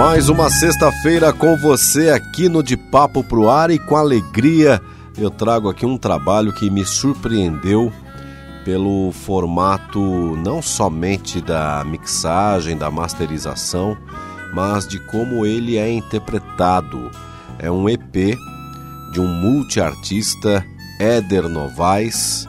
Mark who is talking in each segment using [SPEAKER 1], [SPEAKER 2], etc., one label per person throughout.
[SPEAKER 1] Mais uma sexta-feira com você aqui no De Papo Pro Ar e com alegria eu trago aqui um trabalho que me surpreendeu pelo formato não somente da mixagem, da masterização, mas de como ele é interpretado. É um EP de um multiartista, Éder Novaes,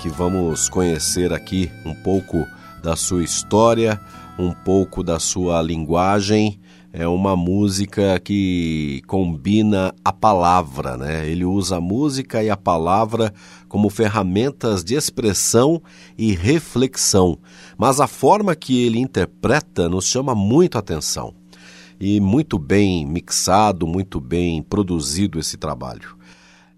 [SPEAKER 1] que vamos conhecer aqui um pouco da sua história, um pouco da sua linguagem. É uma música que combina a palavra, né? Ele usa a música e a palavra como ferramentas de expressão e reflexão. Mas a forma que ele interpreta nos chama muito atenção. E muito bem mixado, muito bem produzido esse trabalho.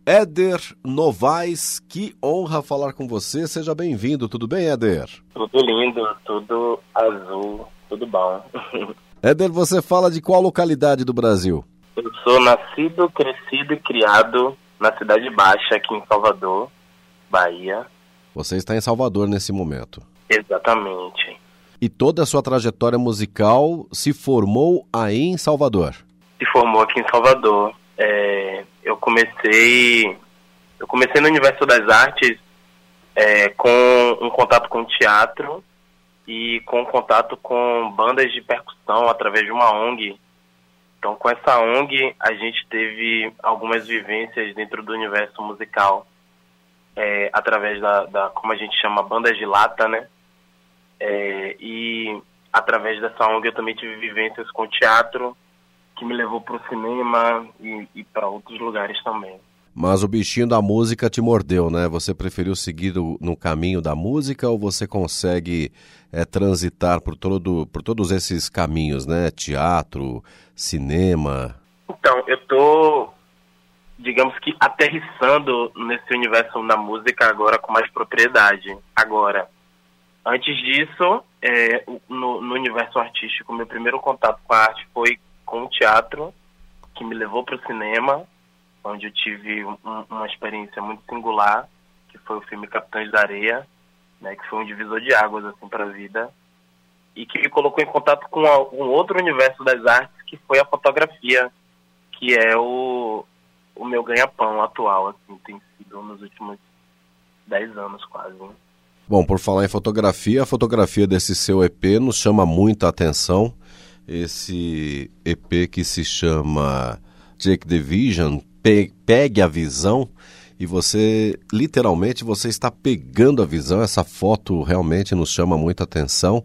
[SPEAKER 1] Éder Novaes, que honra falar com você. Seja bem-vindo. Tudo bem, Éder?
[SPEAKER 2] Tudo lindo, tudo azul, tudo bom.
[SPEAKER 1] Éder, você fala de qual localidade do Brasil?
[SPEAKER 2] Eu sou nascido, crescido e criado na Cidade Baixa, aqui em Salvador, Bahia.
[SPEAKER 1] Você está em Salvador nesse momento.
[SPEAKER 2] Exatamente.
[SPEAKER 1] E toda a sua trajetória musical se formou aí em Salvador?
[SPEAKER 2] Se formou aqui em Salvador. É, eu comecei eu comecei no universo das artes é, com um contato com teatro e com contato com bandas de percussão através de uma ONG. Então, com essa ONG, a gente teve algumas vivências dentro do universo musical, é, através da, da, como a gente chama, bandas de lata, né? É, e através dessa ONG eu também tive vivências com teatro, que me levou para o cinema e, e para outros lugares também.
[SPEAKER 1] Mas o bichinho da música te mordeu, né? Você preferiu seguir no caminho da música ou você consegue é, transitar por, todo, por todos esses caminhos, né? Teatro, cinema.
[SPEAKER 2] Então, eu tô, digamos que, aterrissando nesse universo da música agora com mais propriedade. Agora, antes disso, é, no, no universo artístico, meu primeiro contato com a arte foi com o teatro, que me levou para o cinema onde eu tive um, uma experiência muito singular, que foi o filme Capitães da Areia, né, que foi um divisor de águas assim para a vida e que me colocou em contato com um outro universo das artes, que foi a fotografia, que é o, o meu ganha-pão atual, assim, tem sido nos últimos dez anos quase. Né?
[SPEAKER 1] Bom, por falar em fotografia, a fotografia desse seu EP nos chama muito a atenção. Esse EP que se chama Jake the Vision, pegue a visão e você literalmente você está pegando a visão. Essa foto realmente nos chama muita atenção.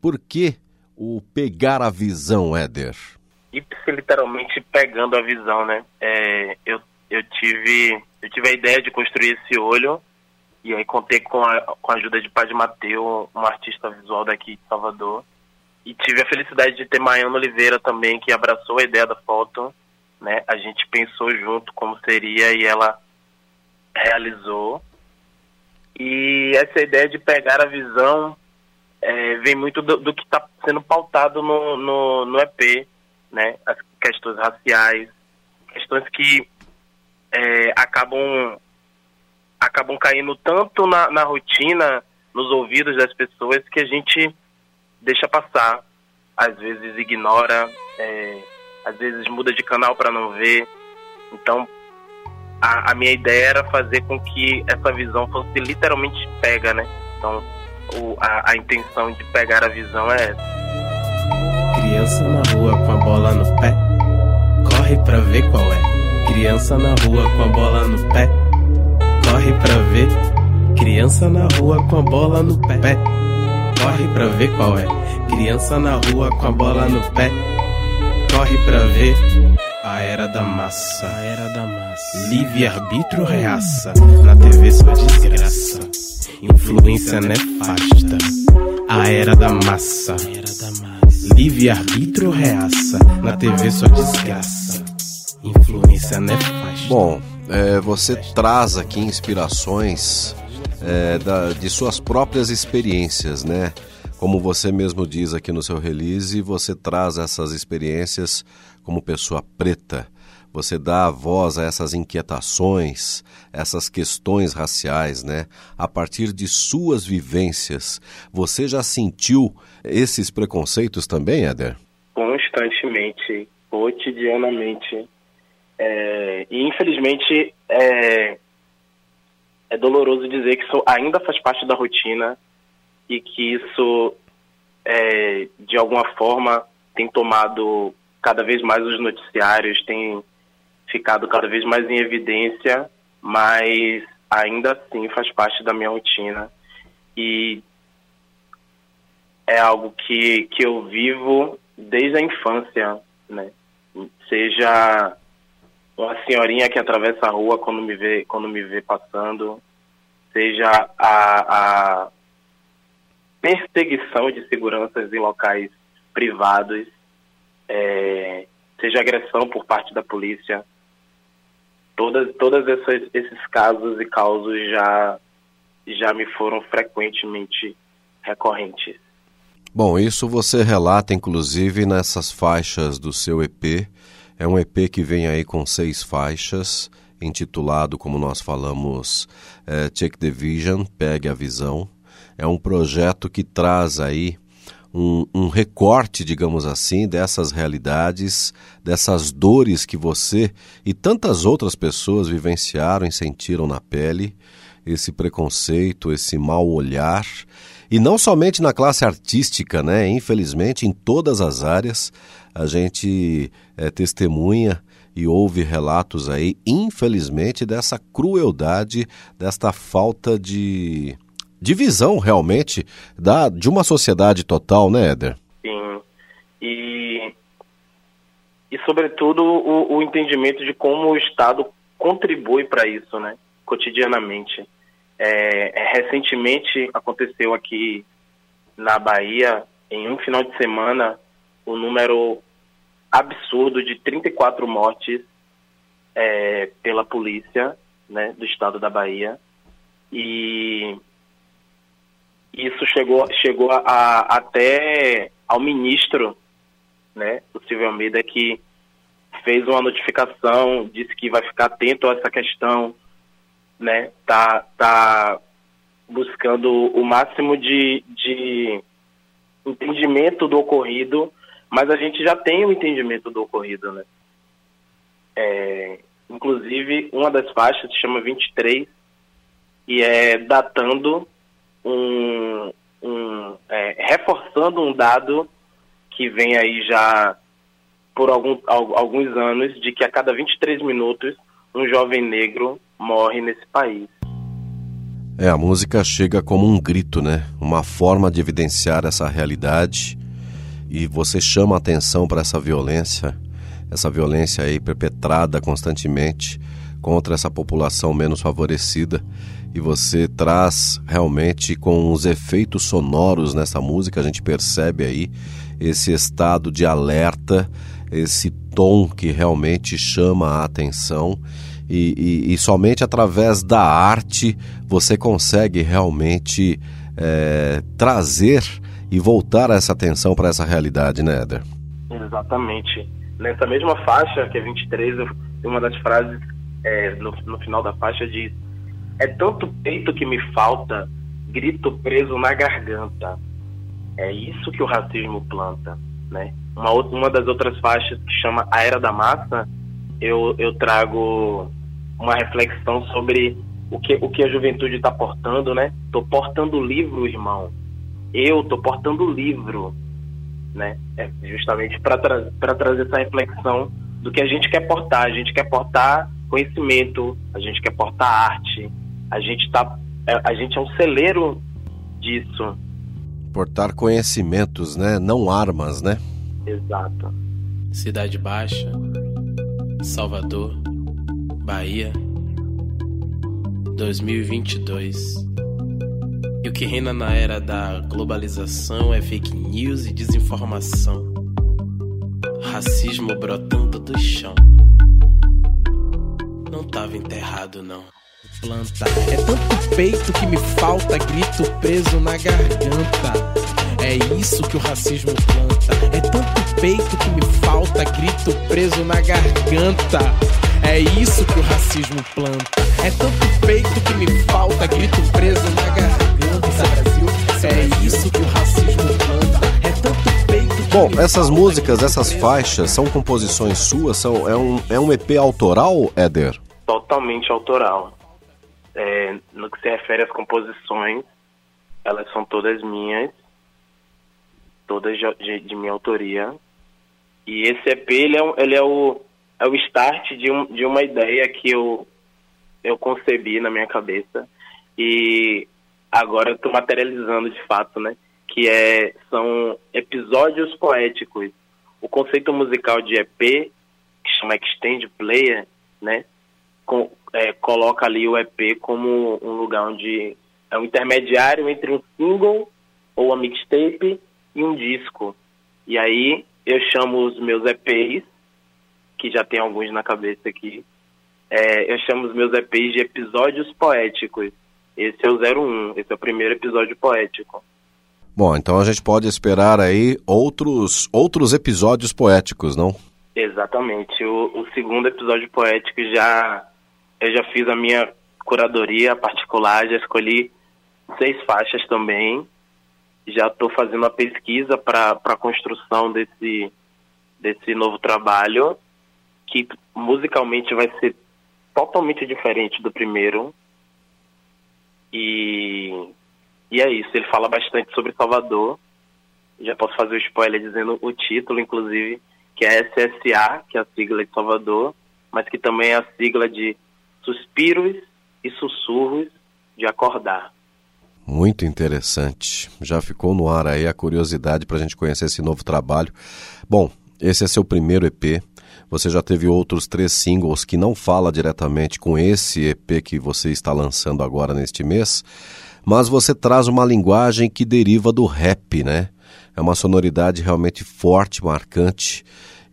[SPEAKER 1] Por que o pegar a visão, Éder?
[SPEAKER 2] Isso literalmente pegando a visão, né? É, eu, eu tive eu tive a ideia de construir esse olho e aí contei com a, com a ajuda de Padre Mateu, um artista visual daqui de Salvador. E tive a felicidade de ter Maiana Oliveira também, que abraçou a ideia da foto né? A gente pensou junto como seria e ela realizou. E essa ideia de pegar a visão é, vem muito do, do que está sendo pautado no, no, no, EP, né? As questões raciais, questões que é, acabam acabam caindo tanto na, na rotina, nos ouvidos das pessoas, que a gente deixa passar, às vezes ignora, é, às vezes muda de canal para não ver. Então, a, a, minha ideia era fazer com que essa visão fosse literalmente pega, né? Então, o, a, a intenção de pegar a visão é essa.
[SPEAKER 3] Criança na rua com a bola no pé, corre pra ver qual é. Criança na rua com a bola no pé, corre pra ver. Criança na rua com a bola no pé, corre pra ver qual é. Criança na rua com a bola no pé corre pra ver a era da massa. A era da massa. Livre arbítrio reaça. Na TV só desgraça. Influência nefasta. A era da massa. A era da massa. Livre-arbítrio reaça, na TV só desgraça. Influência nefasta.
[SPEAKER 1] Bom, é, você traz aqui inspirações é, da, de suas próprias experiências, né? Como você mesmo diz aqui no seu release, você traz essas experiências como pessoa preta. Você dá voz a essas inquietações, essas questões raciais, né? A partir de suas vivências. Você já sentiu esses preconceitos também, Éder?
[SPEAKER 2] Constantemente, cotidianamente. É, e infelizmente é, é doloroso dizer que isso ainda faz parte da rotina e que isso, é, de alguma forma, tem tomado cada vez mais os noticiários, tem ficado cada vez mais em evidência, mas ainda assim faz parte da minha rotina. E é algo que, que eu vivo desde a infância, né? Seja uma senhorinha que atravessa a rua quando me vê, quando me vê passando, seja a, a perseguição de seguranças em locais privados, é, seja agressão por parte da polícia. Todas, todas esses casos e causos já, já me foram frequentemente recorrentes.
[SPEAKER 1] Bom, isso você relata inclusive nessas faixas do seu EP. É um EP que vem aí com seis faixas, intitulado, como nós falamos, é, Check the Vision, Pegue a Visão. É um projeto que traz aí um, um, recorte, digamos assim, dessas realidades, dessas dores que você e tantas outras pessoas vivenciaram e sentiram na pele, esse preconceito, esse mau olhar. E não somente na classe artística, né? Infelizmente, em todas as áreas, a gente é, testemunha e houve relatos aí, infelizmente, dessa crueldade, desta falta de, de visão realmente da, de uma sociedade total, né, Éder?
[SPEAKER 2] Sim. E, e sobretudo, o, o entendimento de como o Estado contribui para isso, né, cotidianamente. É, é, recentemente aconteceu aqui na Bahia, em um final de semana, o número absurdo de 34 mortes é, pela polícia né, do estado da Bahia. E isso chegou, chegou a, a, até ao ministro, né, o Silvio Almeida, que fez uma notificação, disse que vai ficar atento a essa questão, né, tá, tá buscando o máximo de, de entendimento do ocorrido mas a gente já tem o entendimento do ocorrido, né? É, inclusive, uma das faixas se chama 23 e é datando um, um é, reforçando um dado que vem aí já por algum, alguns anos de que a cada 23 minutos um jovem negro morre nesse país.
[SPEAKER 1] É, a música chega como um grito, né? Uma forma de evidenciar essa realidade e você chama atenção para essa violência, essa violência aí perpetrada constantemente contra essa população menos favorecida e você traz realmente com os efeitos sonoros nessa música, a gente percebe aí esse estado de alerta, esse tom que realmente chama a atenção e, e, e somente através da arte você consegue realmente é, trazer e voltar essa atenção para essa realidade, né, Éder?
[SPEAKER 2] Exatamente. Nessa mesma faixa, que é 23, uma das frases é, no, no final da faixa diz: É tanto peito que me falta, grito preso na garganta. É isso que o racismo planta, né? Uma, outra, uma das outras faixas que chama A Era da Massa, eu, eu trago uma reflexão sobre o que, o que a juventude está portando, né? Tô portando livro, irmão eu estou portando livro, né? É justamente para tra trazer essa reflexão do que a gente quer portar. A gente quer portar conhecimento, a gente quer portar arte, a gente tá, é, a gente é um celeiro disso.
[SPEAKER 1] Portar conhecimentos, né? Não armas, né?
[SPEAKER 2] Exato.
[SPEAKER 3] Cidade Baixa, Salvador, Bahia, 2022. E o que reina na era da globalização é fake news e desinformação. Racismo brotando do chão. Não tava enterrado, não. Planta. É tanto peito que me falta, grito preso na garganta. É isso que o racismo planta. É tanto peito que me falta, grito preso na garganta. É isso que o racismo planta. É tanto peito que me falta, grito preso na garganta. Brasil, é isso que o racismo planta. É tanto peito que
[SPEAKER 1] Bom, essas músicas, essas faixas, são composições suas? São, é, um, é um EP autoral, Éder?
[SPEAKER 2] Totalmente autoral. É, no que se refere às composições, elas são todas minhas, todas de, de minha autoria. E esse EP, ele é, ele é, o, é o start de, um, de uma ideia que eu, eu concebi na minha cabeça. E agora eu estou materializando de fato, né? Que é, são episódios poéticos. O conceito musical de EP, que chama Extend Player, né? Com, é, coloca ali o EP como um lugar onde é um intermediário entre um single ou uma mixtape e um disco. E aí eu chamo os meus EPs, que já tem alguns na cabeça aqui, é, eu chamo os meus EPs de episódios poéticos. Esse é o 01, esse é o primeiro episódio poético.
[SPEAKER 1] Bom, então a gente pode esperar aí outros, outros episódios poéticos, não?
[SPEAKER 2] Exatamente. O, o segundo episódio poético já eu já fiz a minha curadoria particular, já escolhi seis faixas também. Já estou fazendo a pesquisa para a construção desse, desse novo trabalho, que musicalmente vai ser totalmente diferente do primeiro. E, e é isso, ele fala bastante sobre Salvador. Já posso fazer o spoiler dizendo o título, inclusive, que é SSA, que é a sigla de Salvador, mas que também é a sigla de Suspiros e Sussurros de Acordar.
[SPEAKER 1] Muito interessante. Já ficou no ar aí a curiosidade para a gente conhecer esse novo trabalho. Bom, esse é seu primeiro EP. Você já teve outros três singles que não fala diretamente com esse EP que você está lançando agora neste mês, mas você traz uma linguagem que deriva do rap, né? É uma sonoridade realmente forte, marcante.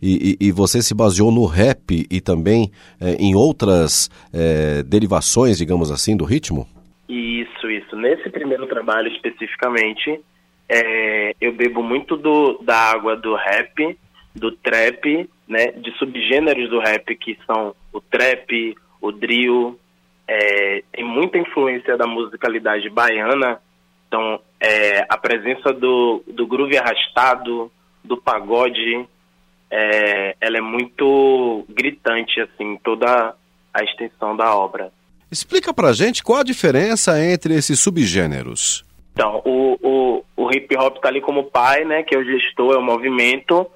[SPEAKER 1] E, e, e você se baseou no rap e também é, em outras é, derivações, digamos assim, do ritmo?
[SPEAKER 2] Isso, isso. Nesse primeiro trabalho especificamente, é, eu bebo muito do, da água do rap, do trap, né, de subgêneros do rap que são o trap, o drill, é, tem muita influência da musicalidade baiana, então é, a presença do, do groove arrastado, do pagode, é, ela é muito gritante, assim, toda a extensão da obra.
[SPEAKER 1] Explica pra gente qual a diferença entre esses subgêneros.
[SPEAKER 2] Então, o, o, o hip hop tá ali como pai, né, que é o gestor, é o movimento.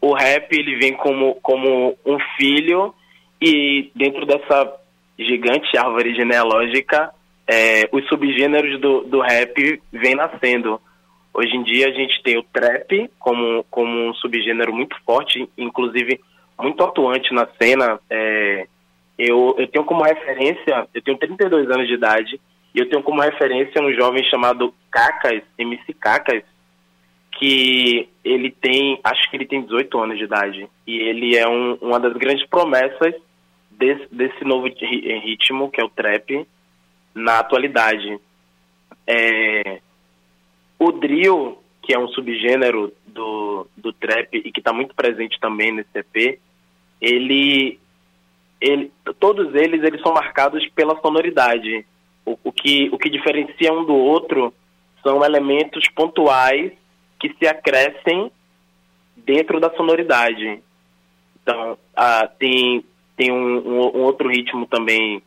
[SPEAKER 2] O rap, ele vem como, como um filho e dentro dessa gigante árvore genealógica, é, os subgêneros do, do rap vêm nascendo. Hoje em dia a gente tem o trap como, como um subgênero muito forte, inclusive muito atuante na cena. É, eu, eu tenho como referência, eu tenho 32 anos de idade, e eu tenho como referência um jovem chamado Cacas, MC Cacas, que ele tem, acho que ele tem 18 anos de idade, e ele é um, uma das grandes promessas desse, desse novo ritmo, que é o trap, na atualidade. É, o drill, que é um subgênero do, do trap e que está muito presente também nesse EP, ele, ele, todos eles, eles são marcados pela sonoridade. O, o, que, o que diferencia um do outro são elementos pontuais que se acrescem dentro da sonoridade. Então, ah, tem, tem um, um, um, outro ritmo também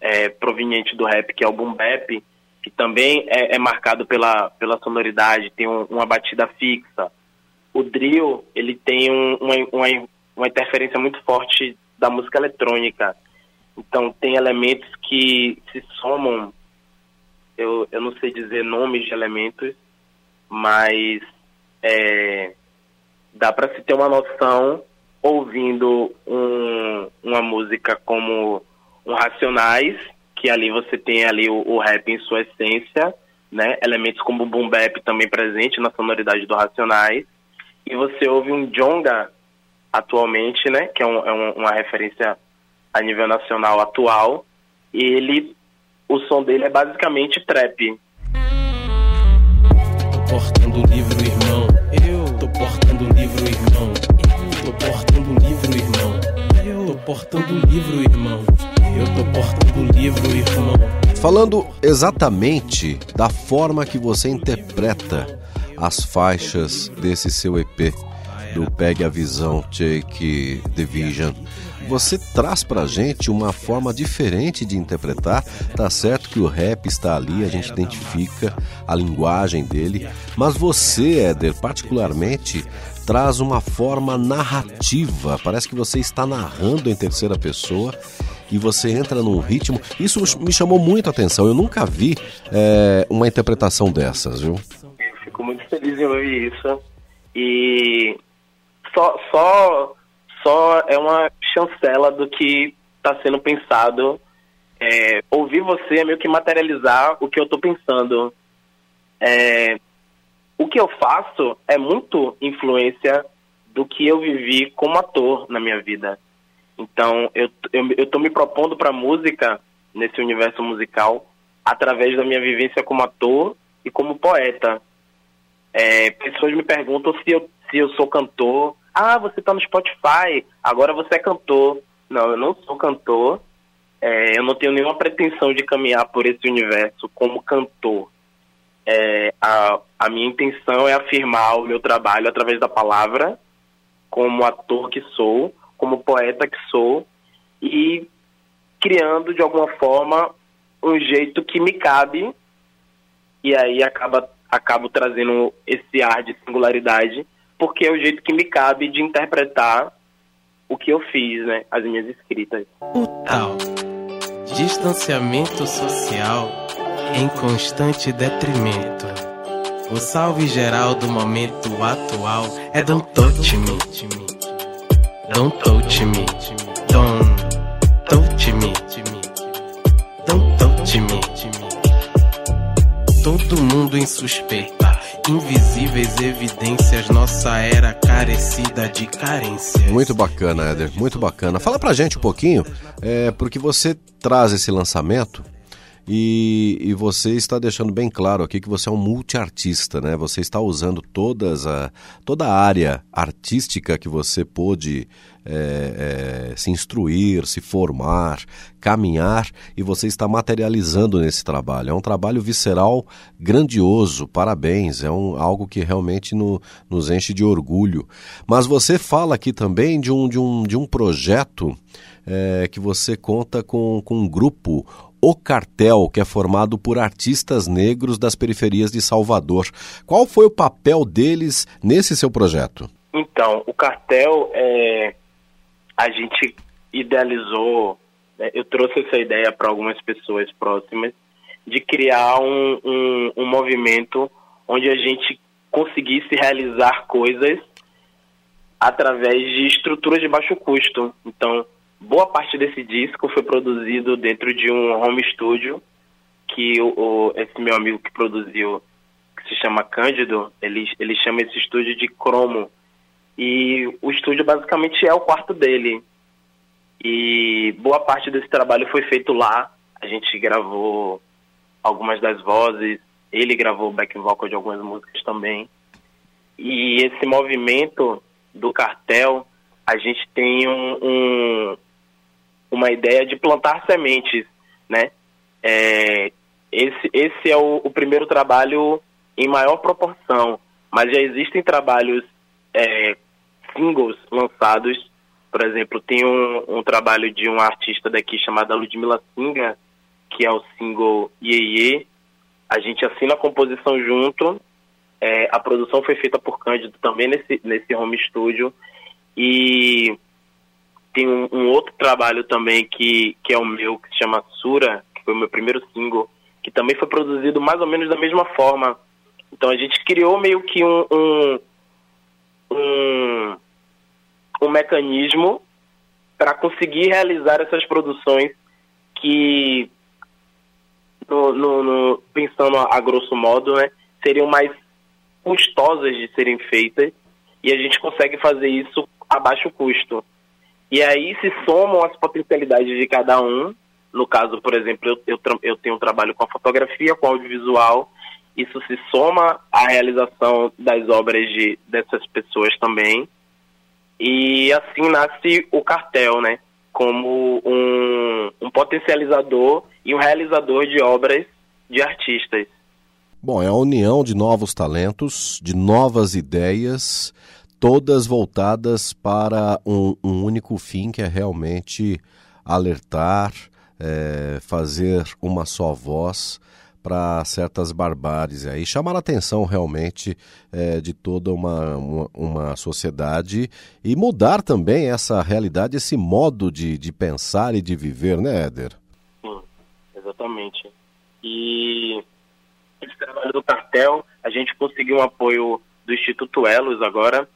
[SPEAKER 2] é, proveniente do rap, que é o boom bap, que também é, é marcado pela, pela sonoridade, tem um, uma batida fixa. O drill, ele tem um, uma, uma, uma interferência muito forte da música eletrônica. Então, tem elementos que se somam, eu, eu não sei dizer nomes de elementos, mas é, dá para se ter uma noção ouvindo um, uma música como um Racionais, que ali você tem ali o, o rap em sua essência, né? Elementos como o boom bap também presente na sonoridade do Racionais. E você ouve um jonga atualmente, né? Que é, um, é um, uma referência a nível nacional atual. E ele, o som dele é basicamente trap.
[SPEAKER 3] Tô portando o livro, irmão. Eu tô portando o livro, irmão. Eu tô portando o livro, irmão. Eu tô portando o livro, irmão. Eu tô portando o livro, irmão.
[SPEAKER 1] Falando exatamente da forma que você interpreta as faixas desse seu EP, do Pegue a Visão, Take the Vision, você traz pra gente uma forma diferente de interpretar. Tá certo que o rap está ali, a gente identifica a linguagem dele, mas você, Éder, particularmente traz uma forma narrativa. Parece que você está narrando em terceira pessoa e você entra num ritmo. Isso me chamou muito a atenção. Eu nunca vi é, uma interpretação dessas, viu?
[SPEAKER 2] Eu fico muito feliz em ouvir isso. E só, só, só é uma chancela do que está sendo pensado. É, ouvir você é meio que materializar o que eu estou pensando. É, o que eu faço é muito influência do que eu vivi como ator na minha vida. Então, eu, eu, eu tô me propondo para música, nesse universo musical, através da minha vivência como ator e como poeta. É, pessoas me perguntam se eu, se eu sou cantor. Ah, você está no Spotify, agora você é cantor. Não, eu não sou cantor. É, eu não tenho nenhuma pretensão de caminhar por esse universo como cantor. É, a, a minha intenção é afirmar o meu trabalho através da palavra, como ator que sou, como poeta que sou, e criando de alguma forma um jeito que me cabe, e aí acaba, acabo trazendo esse ar de singularidade, porque é o jeito que me cabe de interpretar o que eu fiz, né? As minhas escritas.
[SPEAKER 3] O tal distanciamento social em constante detrimento. O salve geral do momento atual é Don't Touch. Don't touch me. Don't touch me. Don't touch me. Todo mundo em suspeita. Invisíveis evidências, nossa era carecida de carências.
[SPEAKER 1] Muito bacana, Éder, muito bacana. Fala pra gente um pouquinho, é, porque você traz esse lançamento e, e, você está deixando bem claro aqui que você é um multiartista, né? Você está usando todas a, toda a área artística que você pôde é, é, se instruir, se formar, caminhar e você está materializando nesse trabalho. É um trabalho visceral grandioso, parabéns, é um, algo que realmente no, nos enche de orgulho. Mas você fala aqui também de um, de um, de um projeto é, que você conta com, com um grupo o Cartel, que é formado por artistas negros das periferias de Salvador. Qual foi o papel deles nesse seu projeto?
[SPEAKER 2] Então, o Cartel, é, a gente idealizou, né, eu trouxe essa ideia para algumas pessoas próximas, de criar um, um, um movimento onde a gente conseguisse realizar coisas através de estruturas de baixo custo. Então, boa parte desse disco foi produzido dentro de um home studio que o, o, esse meu amigo que produziu, que se chama Cândido, ele, ele chama esse estúdio de Cromo. E o estúdio basicamente é o quarto dele. E boa parte desse trabalho foi feito lá. A gente gravou algumas das vozes, ele gravou back vocal de algumas músicas também. E esse movimento do cartel, a gente tem um, um uma ideia de plantar sementes, né? É, esse, esse é o, o, primeiro trabalho em maior proporção, mas já existem trabalhos é, singles lançados. Por exemplo, tem um, um, trabalho de uma artista daqui chamada Ludmila Singa, que é o single Iê Iê. A gente assina a composição junto. É, a produção foi feita por Cândido também nesse, nesse home studio. E tem um, um, outro trabalho também que, que é o meu, que se chama Sura, que foi o meu primeiro single, que também foi produzido mais ou menos da mesma forma. Então a gente criou meio que um, um, um, um mecanismo para conseguir realizar essas produções que no, no, no, pensando a, a grosso modo, né, seriam mais custosas de serem feitas e a gente consegue fazer isso a baixo custo. E aí se somam as potencialidades de cada um. No caso, por exemplo, eu, eu, eu tenho um trabalho com a fotografia, com audiovisual. Isso se soma à realização das obras de, dessas pessoas também. E assim nasce o cartel, né? Como um, um potencializador e um realizador de obras de artistas.
[SPEAKER 1] Bom, é a união de novos talentos, de novas ideias, todas voltadas para um, um único fim que é realmente alertar, é, fazer uma só voz para certas barbáries aí, chamar a atenção realmente é, de toda uma, uma, uma, sociedade e mudar também essa realidade, esse modo de, de pensar e de viver, né, Éder?
[SPEAKER 2] Sim, exatamente. E esse trabalho do cartel, a gente conseguiu um apoio do Instituto Elos agora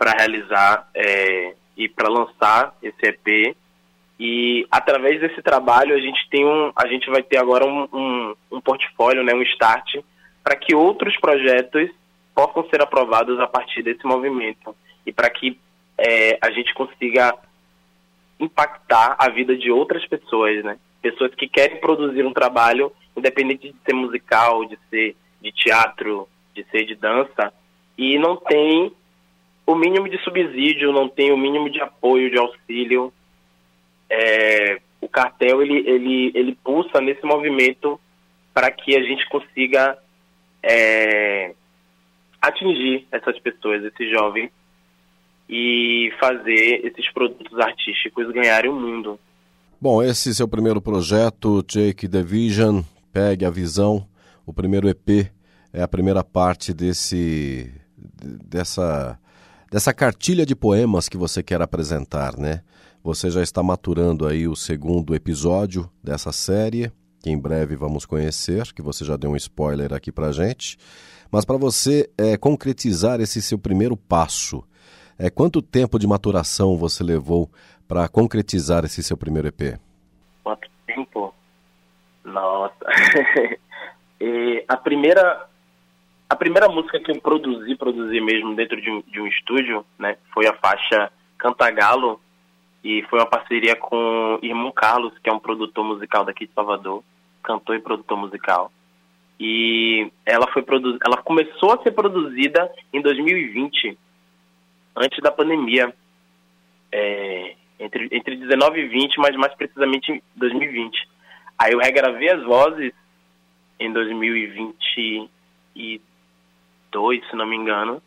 [SPEAKER 2] para realizar é, e para lançar esse EP. E através desse trabalho a gente tem um, a gente vai ter agora um, um, um portfólio, né, um start, para que outros projetos possam ser aprovados a partir desse movimento e para que é, a gente consiga impactar a vida de outras pessoas, né? Pessoas que querem produzir um trabalho independente de ser musical, de ser de teatro, de ser de dança, e não tem o mínimo de subsídio, não tem o mínimo de apoio, de auxílio. É, o cartel ele, ele, ele pulsa nesse movimento para que a gente consiga é, atingir essas pessoas, esses jovens, e fazer esses produtos artísticos ganharem o mundo.
[SPEAKER 1] Bom, esse seu primeiro projeto, Jake the Vision, Pegue a Visão, o primeiro EP é a primeira parte desse dessa dessa cartilha de poemas que você quer apresentar, né? Você já está maturando aí o segundo episódio dessa série, que em breve vamos conhecer, que você já deu um spoiler aqui pra gente. Mas para você é, concretizar esse seu primeiro passo, é, quanto tempo de maturação você levou para concretizar esse seu primeiro EP?
[SPEAKER 2] Quanto tempo? Nossa. a primeira a primeira música que eu produzi, produzi mesmo dentro de um, de um estúdio, né, foi a faixa Cantagalo e foi uma parceria com o irmão Carlos, que é um produtor musical daqui de Salvador, cantor e produtor musical. E ela foi produ ela começou a ser produzida em 2020, antes da pandemia. É, entre, entre 19 e 20, mas mais precisamente em 2020. Aí eu regravei as vozes em 2022, se não me engano.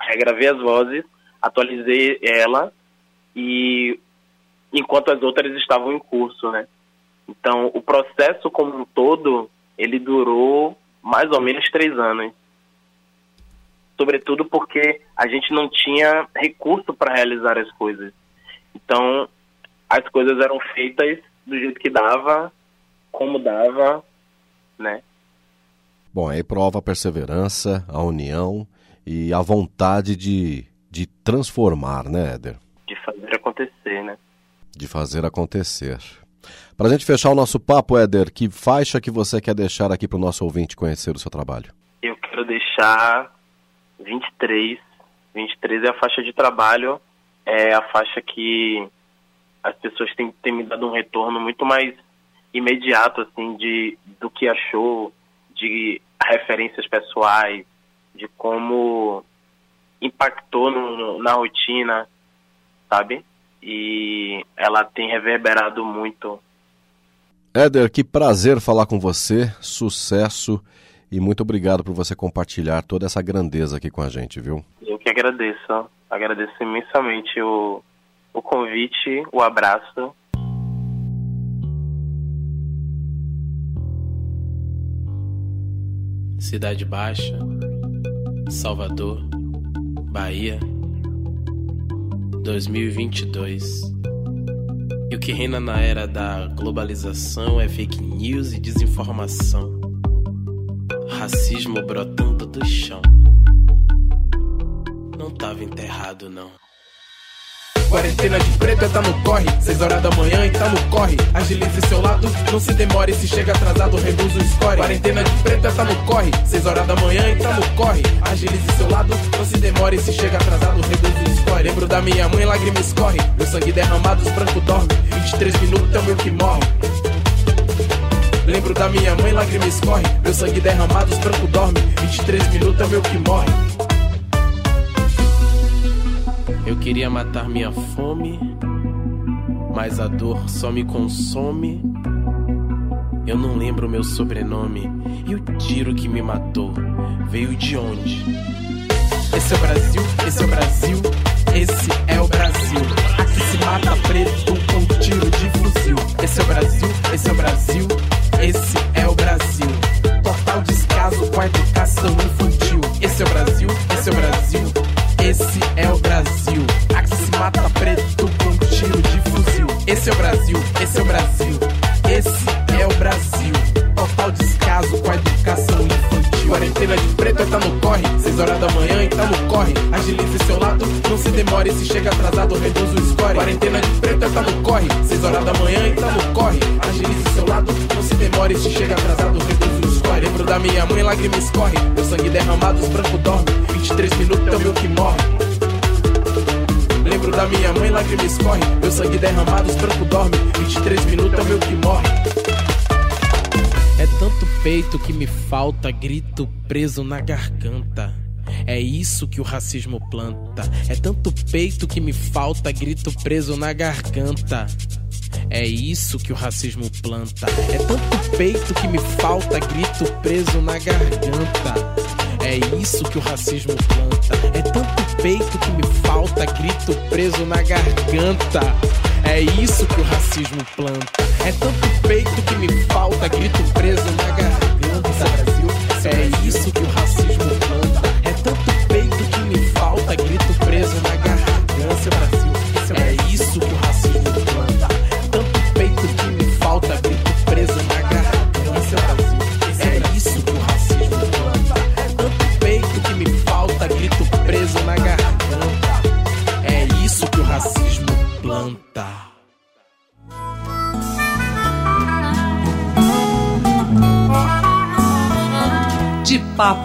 [SPEAKER 2] Regravei as vozes, atualizei ela e enquanto as outras estavam em curso, né? Então, o processo como um todo, ele durou mais ou menos três anos. Sobretudo porque a gente não tinha recurso para realizar as coisas. Então, as coisas eram feitas do jeito que dava, como dava, né?
[SPEAKER 1] Bom, aí prova a perseverança, a união e a vontade de, de transformar, né, Éder?
[SPEAKER 2] De fazer acontecer, né?
[SPEAKER 1] De fazer acontecer. Para a gente fechar o nosso papo, Éder, que faixa que você quer deixar aqui para o nosso ouvinte conhecer o seu trabalho?
[SPEAKER 2] Eu quero deixar 23. 23 é a faixa de trabalho, é a faixa que as pessoas têm, têm me dado um retorno muito mais imediato, assim, de, do que achou, de referências pessoais, de como impactou no, na rotina, sabe? E ela tem reverberado muito.
[SPEAKER 1] Éder, que prazer falar com você, sucesso e muito obrigado por você compartilhar toda essa grandeza aqui com a gente, viu?
[SPEAKER 2] Eu que agradeço, agradeço imensamente o, o convite, o abraço
[SPEAKER 3] Cidade Baixa, Salvador, Bahia, 2022. E o que reina na era da globalização é fake news e desinformação. Racismo brotando do chão. Não tava enterrado, não. Quarentena de preto é tá no corre. Seis horas da manhã e tá no corre. Agilize seu lado, não se demore. Se chega atrasado, reduz o score. Quarentena de preto é tá no corre. Seis horas da manhã e tá no corre. Agilize seu lado, não se demore. Se chega atrasado, reduz o score. Lembro da minha mãe, lágrimas escorre. Meu sangue derramado, os brancos dormem. 23 minutos é o meu que morre. Lembro da minha mãe, lágrimas escorre. Meu sangue derramado, os brancos dormem. 23 minutos é o meu que morre. Eu queria matar minha fome, mas a dor só me consome. Eu não lembro meu sobrenome e o tiro que me matou veio de onde? Esse é o Brasil, esse é o Brasil, esse é o Brasil. Aqui se mata preto com tiro de fuzil. Esse é o Brasil, esse é o Brasil, esse é o Brasil. Total descaso com a educação infantil. Quarentena de preto tá no corre. Seis horas da manhã e tá no corre. Agilize seu lado, não se demore. Se chega atrasado, reduz o score. Quarentena de preto tá no corre. Seis horas da manhã e tá no corre. Agilize seu lado, não se demore. Se chega atrasado, reduz o score. Lembro da minha mãe, lágrimas escorre. Meu sangue derramado, os brancos dormem. 23 minutos é o meu que morre. Lembro da minha mãe, lágrimas escorre. Meu sangue derramado, os brancos dormem. 23 minutos é o meu que morre. É tanto peito que me falta, grito preso na garganta. É isso que o racismo planta. É tanto peito que me falta, grito preso na garganta. É isso que o racismo planta. É tanto peito que me falta, grito preso na garganta. É isso que o racismo planta. É tanto peito que me falta, grito preso na garganta. É isso que o racismo planta. É tanto peito que me falta, grito